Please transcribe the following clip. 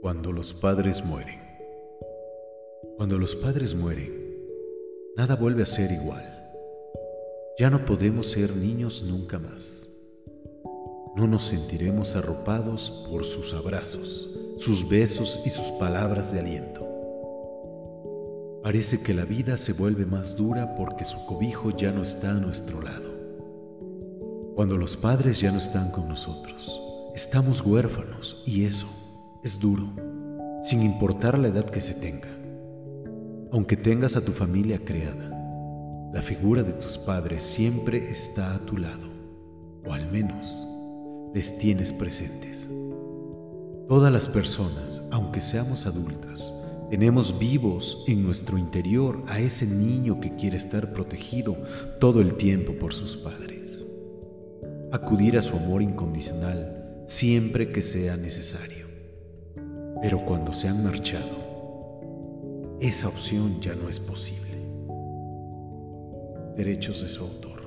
Cuando los padres mueren. Cuando los padres mueren, nada vuelve a ser igual. Ya no podemos ser niños nunca más. No nos sentiremos arropados por sus abrazos, sus besos y sus palabras de aliento. Parece que la vida se vuelve más dura porque su cobijo ya no está a nuestro lado. Cuando los padres ya no están con nosotros, estamos huérfanos y eso es duro, sin importar la edad que se tenga. Aunque tengas a tu familia creada, la figura de tus padres siempre está a tu lado, o al menos les tienes presentes. Todas las personas, aunque seamos adultas, tenemos vivos en nuestro interior a ese niño que quiere estar protegido todo el tiempo por sus padres. Acudir a su amor incondicional siempre que sea necesario. Pero cuando se han marchado, esa opción ya no es posible. Derechos de su autor.